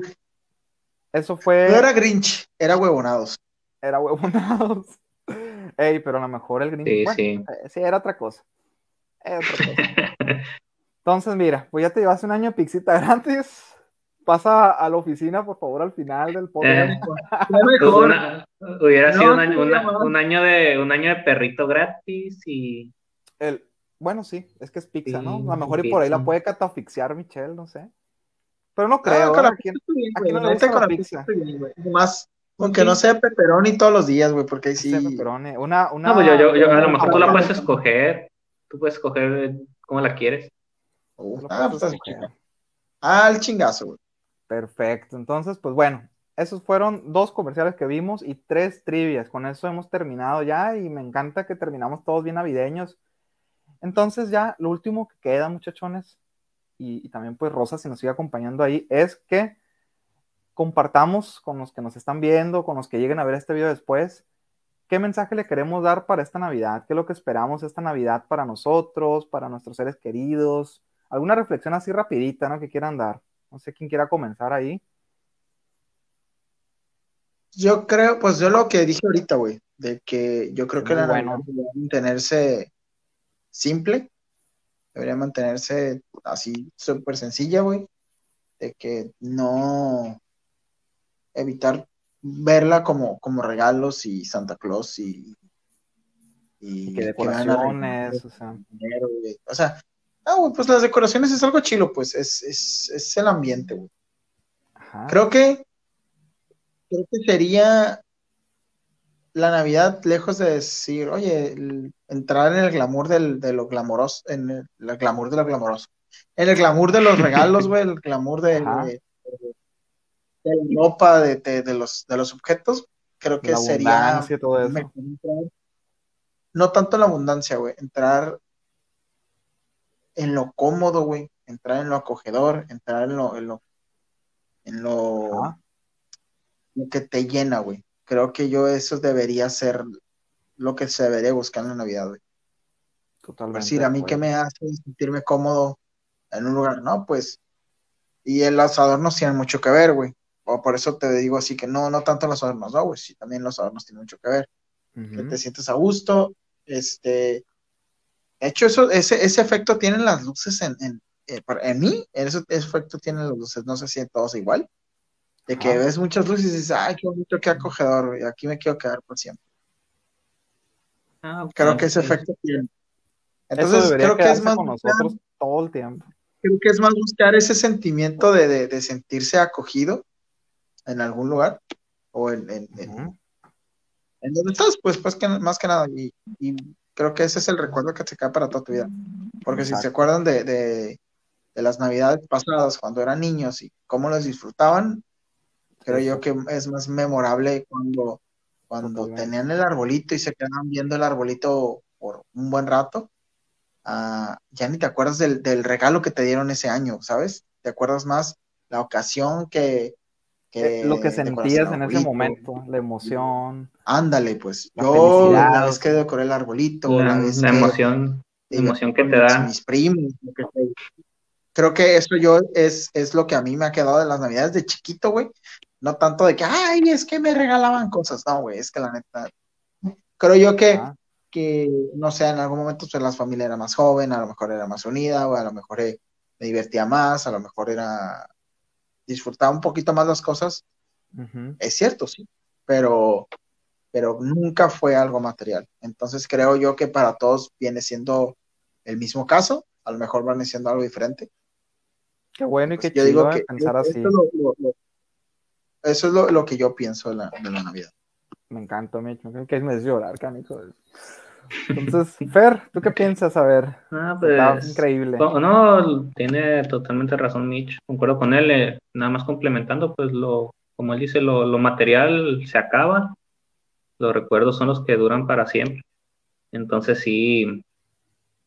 eso fue. No era Grinch, era huevonados. Era huevonados. *laughs* Ey, pero a lo mejor el Grinch. Sí, bueno, sí. eh, sí, era otra cosa. Era otra cosa. *laughs* Entonces, mira, pues ya te llevas un año de Pixita *laughs* gratis. pasa a la oficina, por favor, al final del podcast. Eh, una- hubiera No, sido un año, sí, una- mamá. un año de un año de perrito gratis y El, bueno, sí, es que es pizza, ¿no? A lo mejor y por ahí la puede catafixiar Michelle, no sé. Pero no Ah, creo. ¿eh? la ¿A quién- pizza bien, no le gusta la. Nomás, aunque Sí. no sea pepperoni todos los días, güey, porque ahí sí. Pepperoni. Una, una, no, pues yo, yo, yo- a lo mejor tú la Ah, puedes escoger, tú puedes escoger cómo la quieres. Uh, ah, pues, escoger. ah, el chingazo, güey. Perfecto. Entonces, pues bueno, esos fueron dos comerciales que vimos y tres trivias. Con eso hemos terminado ya y me encanta que terminamos todos bien navideños. Entonces ya lo último que queda, muchachones, y, y también pues Rosa, si nos sigue acompañando ahí, es que compartamos con los que nos están viendo, con los que lleguen a ver este video después, qué mensaje le queremos dar para esta Navidad, qué es lo que esperamos esta Navidad para nosotros, para nuestros seres queridos, alguna reflexión así rapidita, ¿no? Que quieran dar. No sé quién quiera comenzar ahí. Yo creo, pues yo lo que dije ahorita, güey, de que yo creo que la bueno. Navidad debería mantenerse simple, debería mantenerse así súper sencilla, güey, de que no evitar verla como, como regalos y Santa Claus y, y Y que que a decoraciones, o sea. O sea, ah, güey, pues las decoraciones es algo chilo, pues es, es, es el ambiente, güey. Creo que, creo que sería la Navidad, lejos de decir, oye, el- entrar en el glamour del, de lo glamoroso, en el, el glamour de lo glamoroso, en el glamour de los regalos, güey, el glamour de, Ajá. de, de la ropa, de, los, de los objetos, creo que la sería todo eso. no tanto en la abundancia, güey, entrar en lo cómodo, güey, entrar en lo acogedor, entrar en lo, en lo, en lo que te llena, güey. Creo que yo eso debería ser lo que se debería buscar en la Navidad, güey. Es Totalmente. decir, de a mí que acuerdo. me hace sentirme cómodo en un lugar, no, pues, y el los adornos tienen mucho que ver, güey. O por eso te digo así que no, no tanto los adornos, no, güey, sí, también los adornos tienen mucho que ver. que te sientes a gusto. Este, de hecho, eso, ese, ese efecto tienen las luces en, en, eh, para- en mí, ese, ese efecto tienen las luces, no sé si en todos igual, de que Ajá. ves muchas luces y dices, ay, qué bonito, qué acogedor, güey, aquí me quiero quedar por siempre. Ah, Creo que ese efecto tiene. Entonces, creo que es más con buscar, nosotros todo el tiempo. creo que es más buscar ese sentimiento de, de, de sentirse acogido en algún lugar o en, en, en- Ujú. en donde estás, pues, pues que, más que nada. Y, y creo que ese es el recuerdo que te queda para toda tu vida. Porque si se acuerdan de, de, de las navidades pasadas, cuando eran niños y cómo las disfrutaban, creo yo que es más memorable cuando, cuando Totalmente. tenían el arbolito y se quedaban viendo el arbolito por un buen rato. ah, ya ni te acuerdas del, del regalo que te dieron ese año, ¿sabes? Te acuerdas más la ocasión que, que Eh, lo que sentías en ese momento, la emoción. Ándale, pues. La Yo, felicidad. vez que decoré el arbolito, La, la vez la que emoción, la emoción que te da. mis primos, que sea. Creo que eso yo es, es lo que a mí me ha quedado de las navidades de chiquito, güey. No tanto de que, ay, es que me regalaban cosas. No, güey, es que la neta. Creo yo que, Ah, que no sé, en algún momento pues, la familia era más joven, a lo mejor era más unida, o a lo mejor eh, me divertía más, a lo mejor era. disfrutaba un poquito más las cosas. Es cierto, sí, pero, pero nunca fue algo material. Entonces creo yo que para todos viene siendo el mismo caso, a lo mejor van siendo algo diferente. Qué bueno y Pues qué yo digo chido de que pensar así. es lo, lo- lo- eso es lo, lo que yo pienso de la, de la Navidad. Me encanta, Mitch. Me que me hace llorar, canijo. Entonces, Fer, ¿tú qué piensas? A ver, Ah, está pues, increíble. No, tiene totalmente razón Mitch, concuerdo con él, eh, nada más complementando, pues lo, como él dice, lo, lo material se acaba, los recuerdos son los que duran para siempre. Entonces sí,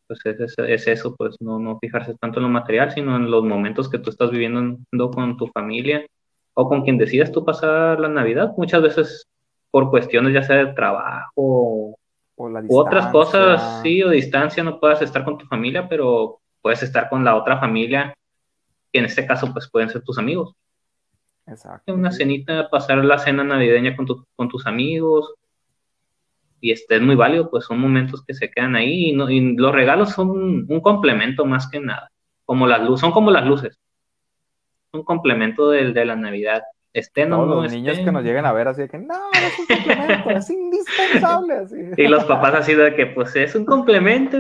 pues es, es- es eso, pues no, no fijarse tanto en lo material, sino en los momentos que tú estás viviendo con tu familia o con quien decidas tú pasar la Navidad, muchas veces por cuestiones ya sea de trabajo O la u otras cosas, sí, o distancia, no puedas estar con tu familia, pero puedes estar con la otra familia, que en este caso pues pueden ser tus amigos. Exacto. Una cenita, pasar la cena navideña con, tu- con tus amigos, y este es muy válido, pues son momentos que se quedan ahí, y, no- y los regalos son un, un complemento más que nada, como las luces, son como las luces. Un complemento del de la Navidad. Estén o no los niños estén. que nos lleguen a ver así de que no, no es un complemento, es indispensable. Así. *laughs* Y los papás así de que, pues, es un complemento.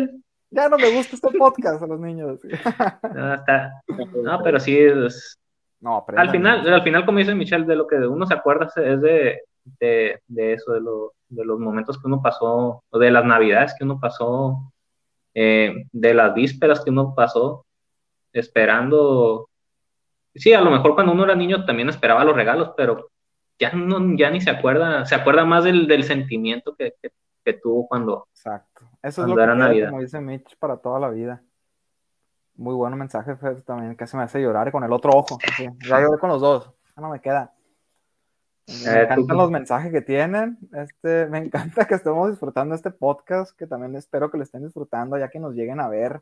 Ya no me gusta este podcast a los niños. así. *laughs* No, está- no, pero sí, es- No, al final, al final, como dice Michelle, de lo que uno se acuerda es de, de, de eso, de, lo, de los momentos que uno pasó, o de las navidades que uno pasó, eh, de las vísperas que uno pasó, esperando. Sí, a lo mejor cuando uno era niño también esperaba los regalos, pero ya, no, ya ni se acuerda, se acuerda más del, del sentimiento que, que, que tuvo cuando... Exacto. Eso es lo que era Navidad. como dice Mitch, para toda la vida. Muy bueno mensaje, Fer, también, casi me hace llorar con el otro ojo. así. Ya lloré con los dos. Ya no me queda. Me Eh, encantan tú- los mensajes que tienen. Este, me encanta que estemos disfrutando este podcast, que también espero que lo estén disfrutando, ya que nos lleguen a ver.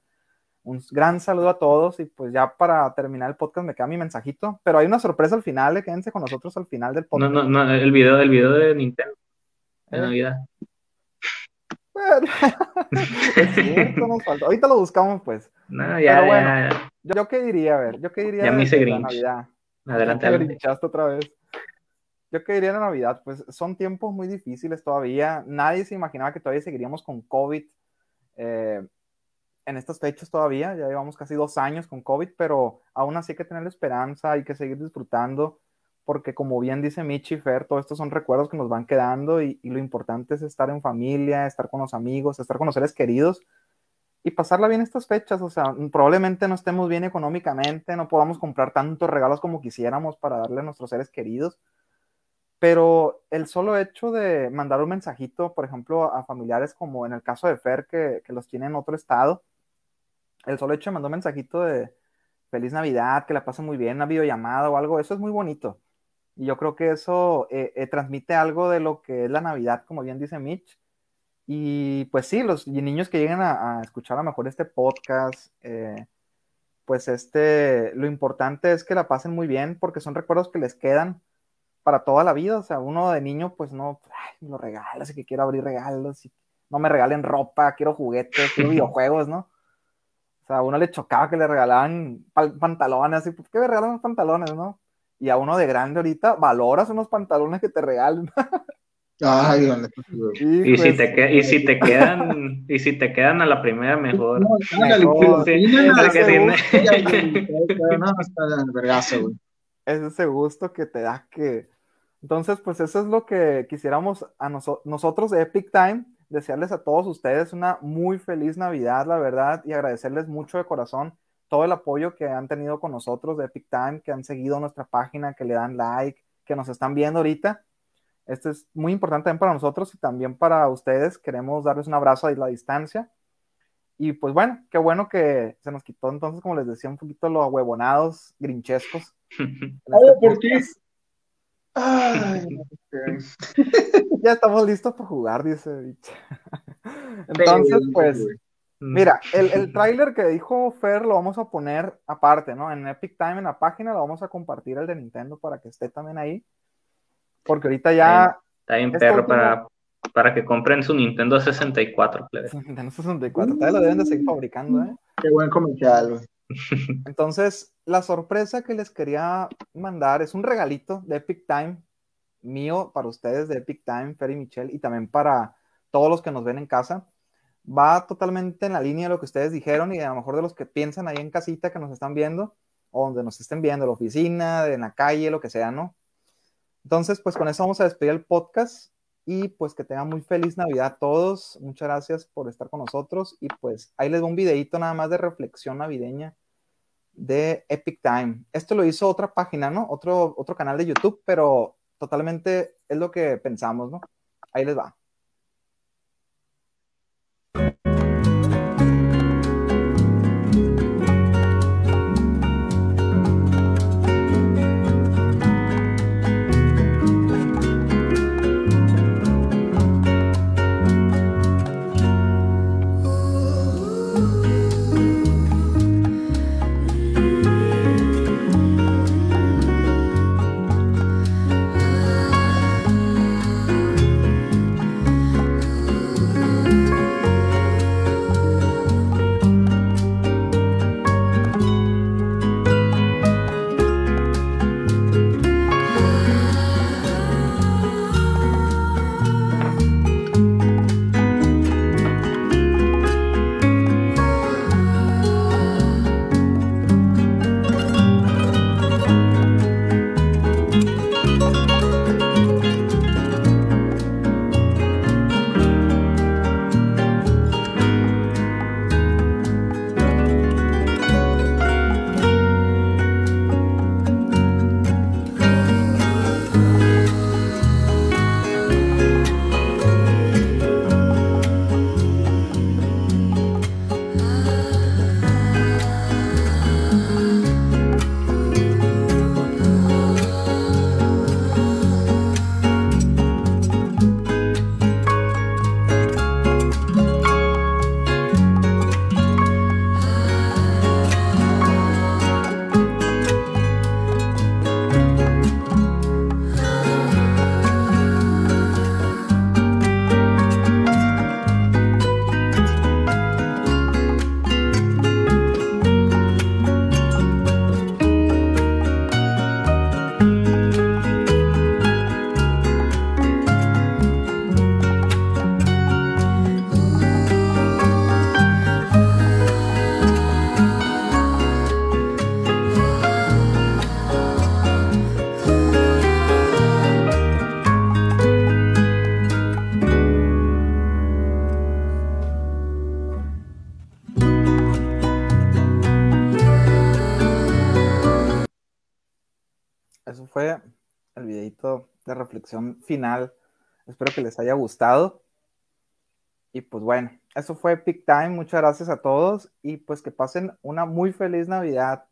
Un gran saludo a todos y pues ya para terminar el podcast me queda mi mensajito, pero hay una sorpresa al final, eh, quédense con nosotros al final del No, podcast. no, no, el video, el video de Nintendo, de Eh. Navidad. Bueno, *laughs* es cierto, nos faltó. Ahorita lo buscamos pues. No, ya, Pero bueno. ya, ya. Yo, yo qué diría, a ver, yo qué diría Ya me hice de la. Navidad. Adelante, Te adelante. grinchaste otra vez. Yo qué diría de la Navidad, pues son tiempos muy difíciles todavía. Nadie se imaginaba que todavía seguiríamos con COVID eh, en estas fechas todavía. Ya llevamos casi dos años con COVID, pero aún así hay que tener esperanza, hay que seguir disfrutando, porque como bien dice Michi Fer, todo esto son recuerdos que nos van quedando y, y lo importante es estar en familia, estar con los amigos, estar con los seres queridos y pasarla bien estas fechas. O sea, probablemente no estemos bien económicamente, no podamos comprar tantos regalos como quisiéramos para darle a nuestros seres queridos, pero el solo hecho de mandar un mensajito, por ejemplo, a familiares como en el caso de Fer, que, que los tiene en otro estado, el solo hecho de mandar un mensajito de feliz Navidad, que la pasen muy bien, una videollamada o algo, eso es muy bonito. Y yo creo que eso eh, eh, transmite algo de lo que es la Navidad, como bien dice Mitch. Y pues sí, los niños que lleguen a, a escuchar a lo mejor este podcast, eh, pues este, lo importante es que la pasen muy bien porque son recuerdos que les quedan para toda la vida. O sea, uno de niño, pues no, ay, me lo regalas y que quiero abrir regalos y no me regalen ropa, quiero juguetes, quiero *laughs* videojuegos, ¿no? O sea, a uno le chocaba que le regalaban pantalones, así, ¿por qué me regalan pantalones, no? Y a uno de grande ahorita, valoras unos pantalones que te regalen. *laughs* Ay, *laughs* güey. Y si te y si te quedan, y si te quedan a la primera mejor. No, ándale, Mejor. sí, Sí, sí, es ese gusto que te da que... Entonces, pues eso es lo que quisiéramos a noso- nosotros de Epic Time, desearles a todos ustedes una muy feliz Navidad, la verdad, y agradecerles mucho de corazón todo el apoyo que han tenido con nosotros de Epic Time, que han seguido nuestra página, que le dan like, que nos están viendo ahorita. Esto es muy importante también para nosotros y también para ustedes. Queremos darles un abrazo a la distancia. Y pues bueno, qué bueno que se nos quitó entonces, como les decía, un poquito los huevonados, grinchescos. *laughs* este ¿por qué? Ay. *laughs* *laughs* Ya estamos listos para jugar, dice. *laughs* Entonces, pues, mira, el, el tráiler que dijo Fer lo vamos a poner aparte, ¿no? En Epic Time, en la página, lo vamos a compartir el de Nintendo para que esté también ahí. Porque ahorita ya Está bien perro último- para, para que compren su Nintendo 64, plebe. Nintendo 64, todavía lo deben de seguir fabricando, ¿eh? Qué buen comercial, güey. Entonces, la sorpresa que les quería mandar es un regalito de Epic Time mío para ustedes de Epic Time, Fer y Michelle, y también para todos los que nos ven en casa. Va totalmente en la línea de lo que ustedes dijeron y a lo mejor de los que piensan ahí en casita que nos están viendo o donde nos estén viendo, en la oficina, en la calle, lo que sea, ¿no? Entonces, pues con eso vamos a despedir el podcast y pues que tengan muy feliz Navidad a todos. Muchas gracias por estar con nosotros y pues ahí les va un videito nada más de reflexión navideña de Epic Time. Esto lo hizo otra página, ¿no? Otro, otro canal de YouTube, pero totalmente es lo que pensamos, ¿no? Ahí les va. Final. Espero que les haya gustado. Y pues bueno, eso fue Peak Time. Muchas gracias a todos y pues que pasen una muy feliz Navidad.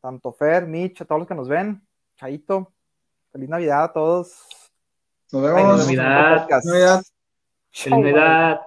Tanto Fer, Mitch, a todos los que nos ven. Chaito. Feliz Navidad a todos. Nos Ay, vemos. Navidad. Navidad. Feliz Navidad.